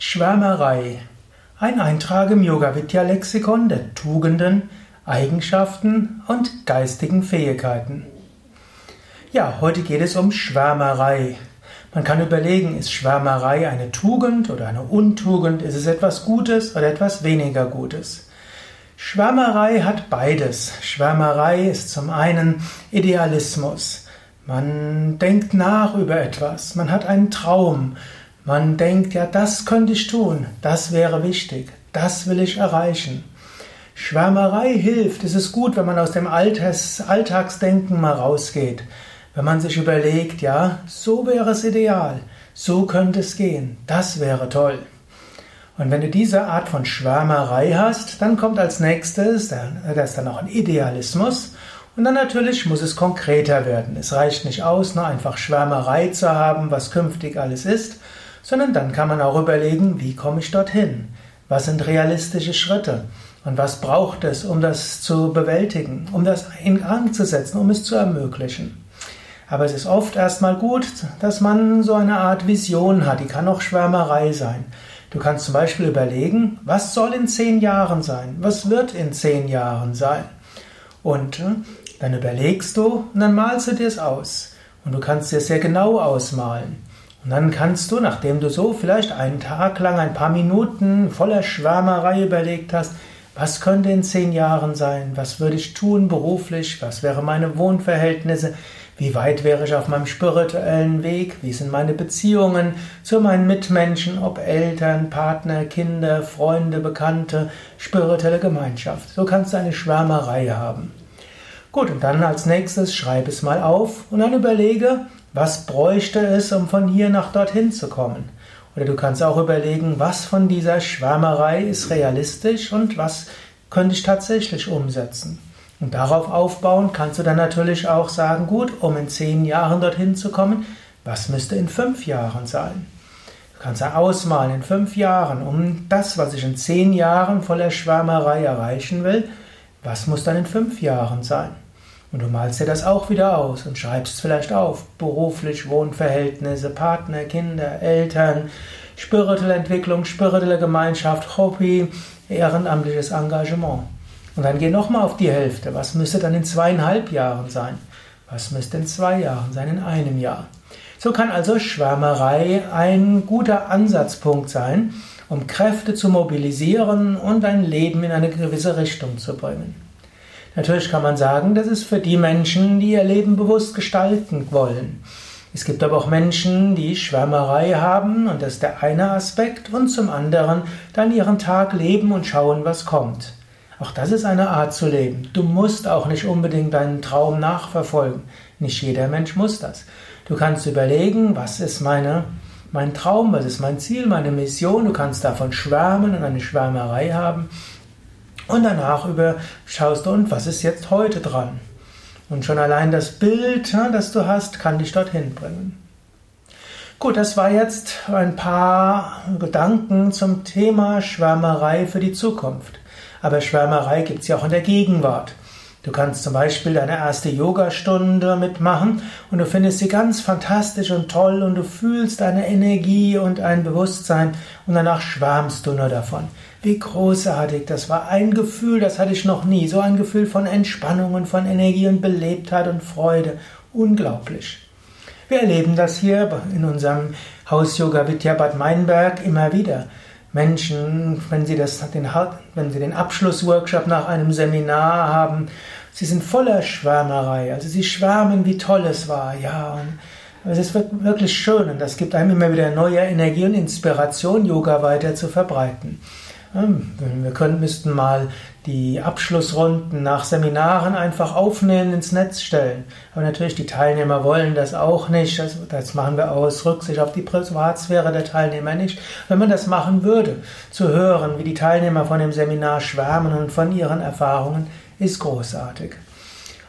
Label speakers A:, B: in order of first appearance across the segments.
A: Schwärmerei. Ein Eintrag im Yoga Vidya Lexikon der Tugenden, Eigenschaften und geistigen Fähigkeiten. Ja, heute geht es um Schwärmerei. Man kann überlegen, ist Schwärmerei eine Tugend oder eine Untugend? Ist es etwas Gutes oder etwas weniger Gutes? Schwärmerei hat beides. Schwärmerei ist zum einen Idealismus. Man denkt nach über etwas, man hat einen Traum, man denkt, ja, das könnte ich tun, das wäre wichtig, das will ich erreichen. Schwärmerei hilft, es ist gut, wenn man aus dem Alltags Alltagsdenken mal rausgeht, wenn man sich überlegt, ja, so wäre es ideal, so könnte es gehen, das wäre toll. Und wenn du diese Art von Schwärmerei hast, dann kommt als nächstes, das ist dann auch ein Idealismus, und dann natürlich muss es konkreter werden. Es reicht nicht aus, nur einfach Schwärmerei zu haben, was künftig alles ist, sondern dann kann man auch überlegen, wie komme ich dorthin? Was sind realistische Schritte? Und was braucht es, um das zu bewältigen, um das in Gang zu setzen, um es zu ermöglichen? Aber es ist oft erstmal gut, dass man so eine Art Vision hat, die kann auch Schwärmerei sein. Du kannst zum Beispiel überlegen, was soll in zehn Jahren sein? Was wird in zehn Jahren sein? Und äh, dann überlegst du und dann malst du dir es aus. Und du kannst dir sehr genau ausmalen. Und dann kannst du, nachdem du so vielleicht einen Tag lang, ein paar Minuten voller Schwärmerei überlegt hast, was könnte in zehn Jahren sein? Was würde ich tun beruflich? Was wären meine Wohnverhältnisse? Wie weit wäre ich auf meinem spirituellen Weg? Wie sind meine Beziehungen zu meinen Mitmenschen, ob Eltern, Partner, Kinder, Freunde, Bekannte, spirituelle Gemeinschaft? So kannst du eine Schwärmerei haben. Gut, und dann als nächstes schreib es mal auf und dann überlege, was bräuchte es, um von hier nach dorthin zu kommen. Oder du kannst auch überlegen, was von dieser Schwärmerei ist realistisch und was könnte ich tatsächlich umsetzen. Und darauf aufbauen kannst du dann natürlich auch sagen, gut, um in zehn Jahren dorthin zu kommen, was müsste in fünf Jahren sein? Du kannst ja ausmalen, in fünf Jahren, um das, was ich in zehn Jahren voller Schwärmerei erreichen will, was muss dann in fünf Jahren sein? Und du malst dir das auch wieder aus und schreibst vielleicht auf. Beruflich, Wohnverhältnisse, Partner, Kinder, Eltern, spirituelle Entwicklung, spirituelle Gemeinschaft, Hobby, ehrenamtliches Engagement. Und dann geh nochmal auf die Hälfte. Was müsste dann in zweieinhalb Jahren sein? Was müsste in zwei Jahren sein, in einem Jahr? So kann also Schwärmerei ein guter Ansatzpunkt sein, um Kräfte zu mobilisieren und ein Leben in eine gewisse Richtung zu bringen. Natürlich kann man sagen, das ist für die Menschen, die ihr Leben bewusst gestalten wollen. Es gibt aber auch Menschen, die Schwärmerei haben und das ist der eine Aspekt und zum anderen dann ihren Tag leben und schauen, was kommt. Auch das ist eine Art zu leben. Du musst auch nicht unbedingt deinen Traum nachverfolgen. Nicht jeder Mensch muss das. Du kannst überlegen, was ist meine mein Traum, was ist mein Ziel, meine Mission. Du kannst davon schwärmen und eine Schwärmerei haben. Und danach über schaust du, und was ist jetzt heute dran? Und schon allein das Bild, das du hast, kann dich dorthin bringen. Gut, das war jetzt ein paar Gedanken zum Thema Schwärmerei für die Zukunft. Aber Schwärmerei gibt es ja auch in der Gegenwart. Du kannst zum Beispiel deine erste Yogastunde mitmachen und du findest sie ganz fantastisch und toll und du fühlst eine Energie und ein Bewusstsein und danach schwärmst du nur davon. Wie großartig, das war ein Gefühl, das hatte ich noch nie. So ein Gefühl von Entspannung und von Energie und Belebtheit und Freude. Unglaublich. Wir erleben das hier in unserem Haus Yoga Vidya Bad Meinberg immer wieder. Menschen, wenn sie, das, den, wenn sie den Abschlussworkshop nach einem Seminar haben, sie sind voller Schwärmerei. Also sie schwärmen, wie toll es war. Ja, es ist wirklich schön und das gibt einem immer wieder neue Energie und Inspiration, Yoga weiter zu verbreiten. Wir können, müssten mal die Abschlussrunden nach Seminaren einfach aufnehmen, ins Netz stellen. Aber natürlich, die Teilnehmer wollen das auch nicht. Das, das machen wir aus Rücksicht auf die Privatsphäre der Teilnehmer nicht. Wenn man das machen würde, zu hören, wie die Teilnehmer von dem Seminar schwärmen und von ihren Erfahrungen, ist großartig.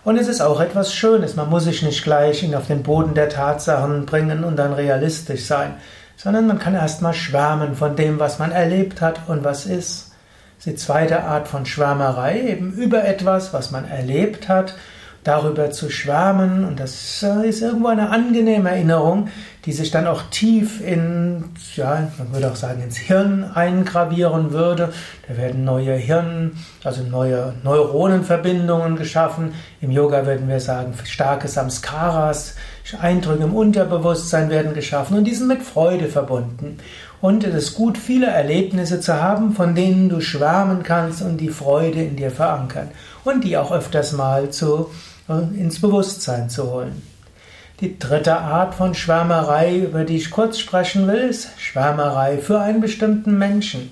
A: Und es ist auch etwas Schönes. Man muss sich nicht gleich auf den Boden der Tatsachen bringen und dann realistisch sein sondern man kann erstmal schwärmen von dem, was man erlebt hat und was ist. Das ist die zweite Art von Schwärmerei, eben über etwas, was man erlebt hat, darüber zu schwärmen und das ist irgendwo eine angenehme Erinnerung, die sich dann auch tief in, ja, man würde auch sagen, ins Hirn eingravieren würde. Da werden neue Hirn, also neue Neuronenverbindungen geschaffen. Im Yoga würden wir sagen, starke Samskaras, Eindrücke im Unterbewusstsein werden geschaffen und die sind mit Freude verbunden. Und es ist gut, viele Erlebnisse zu haben, von denen du schwärmen kannst und die Freude in dir verankern und die auch öfters mal zu, äh, ins Bewusstsein zu holen. Die dritte Art von Schwärmerei, über die ich kurz sprechen will, ist Schwärmerei für einen bestimmten Menschen.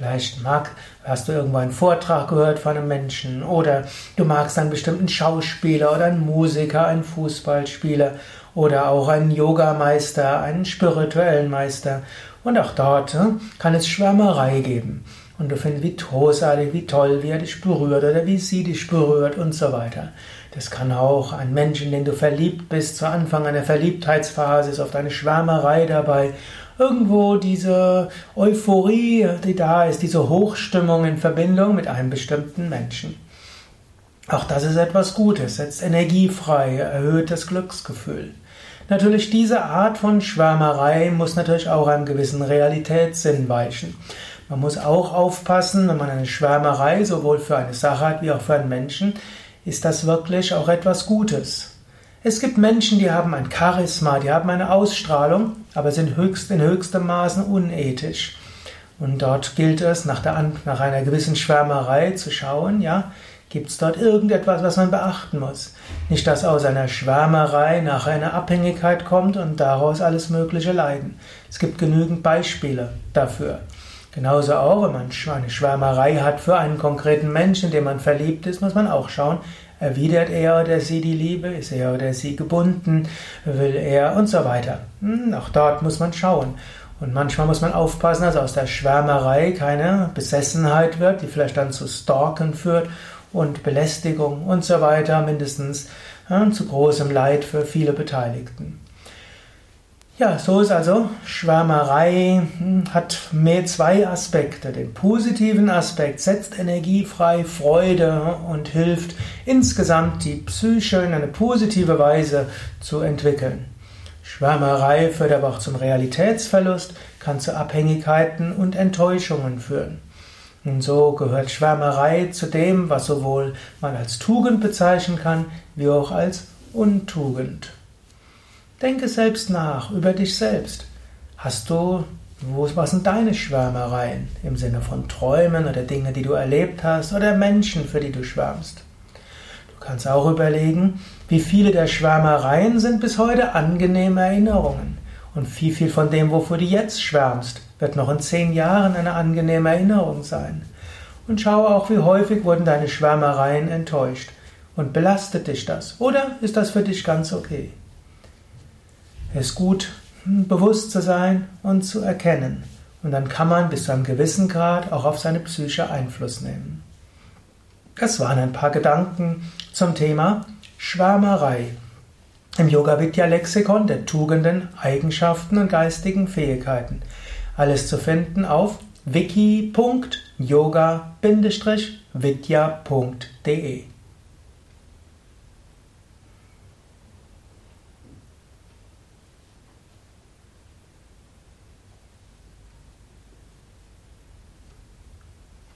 A: Vielleicht mag, hast du irgendwo einen Vortrag gehört von einem Menschen oder du magst einen bestimmten Schauspieler oder einen Musiker, einen Fußballspieler oder auch einen Yogameister, einen spirituellen Meister. Und auch dort äh, kann es Schwärmerei geben. Und du findest, wie großartig, wie toll, wie er dich berührt oder wie sie dich berührt und so weiter. Das kann auch ein Mensch, in den du verliebt bist, zu Anfang einer Verliebtheitsphase ist oft eine Schwärmerei dabei. Irgendwo diese Euphorie, die da ist, diese Hochstimmung in Verbindung mit einem bestimmten Menschen. Auch das ist etwas Gutes, setzt Energie frei, erhöht das Glücksgefühl. Natürlich diese Art von Schwärmerei muss natürlich auch einem gewissen Realitätssinn weichen. Man muss auch aufpassen, wenn man eine Schwärmerei sowohl für eine Sache hat wie auch für einen Menschen, ist das wirklich auch etwas Gutes? Es gibt Menschen, die haben ein Charisma, die haben eine Ausstrahlung, aber sind höchst, in höchstem Maßen unethisch. Und dort gilt es, nach, der, nach einer gewissen Schwärmerei zu schauen, ja, gibt es dort irgendetwas, was man beachten muss. Nicht, dass aus einer Schwärmerei nach einer Abhängigkeit kommt und daraus alles Mögliche leiden. Es gibt genügend Beispiele dafür. Genauso auch, wenn man eine Schwärmerei hat für einen konkreten Menschen, in den man verliebt ist, muss man auch schauen, erwidert er oder sie die Liebe, ist er oder sie gebunden, will er und so weiter. Hm, auch dort muss man schauen. Und manchmal muss man aufpassen, dass aus der Schwärmerei keine Besessenheit wird, die vielleicht dann zu Stalken führt und Belästigung und so weiter, mindestens ja, zu großem Leid für viele Beteiligten. Ja, so ist also Schwärmerei hm, hat mehr zwei Aspekte. Den positiven Aspekt setzt Energie frei, Freude und hilft insgesamt die Psyche in eine positive Weise zu entwickeln. Schwärmerei führt aber auch zum Realitätsverlust, kann zu Abhängigkeiten und Enttäuschungen führen. Und so gehört Schwärmerei zu dem, was sowohl man als Tugend bezeichnen kann, wie auch als Untugend. Denke selbst nach über dich selbst. Hast du, was sind deine Schwärmereien im Sinne von Träumen oder Dinge, die du erlebt hast oder Menschen, für die du schwärmst? Du kannst auch überlegen, wie viele der Schwärmereien sind bis heute angenehme Erinnerungen und wie viel von dem, wofür du jetzt schwärmst, wird noch in zehn Jahren eine angenehme Erinnerung sein. Und schau auch, wie häufig wurden deine Schwärmereien enttäuscht. Und belastet dich das? Oder ist das für dich ganz okay? Es ist gut, hm, bewusst zu sein und zu erkennen. Und dann kann man bis zu einem gewissen Grad auch auf seine Psyche Einfluss nehmen. Das waren ein paar Gedanken zum Thema Schwärmerei im Yoga Vidya Lexikon der Tugenden, Eigenschaften und geistigen Fähigkeiten. Alles zu finden auf wiki.yoga-vidya.de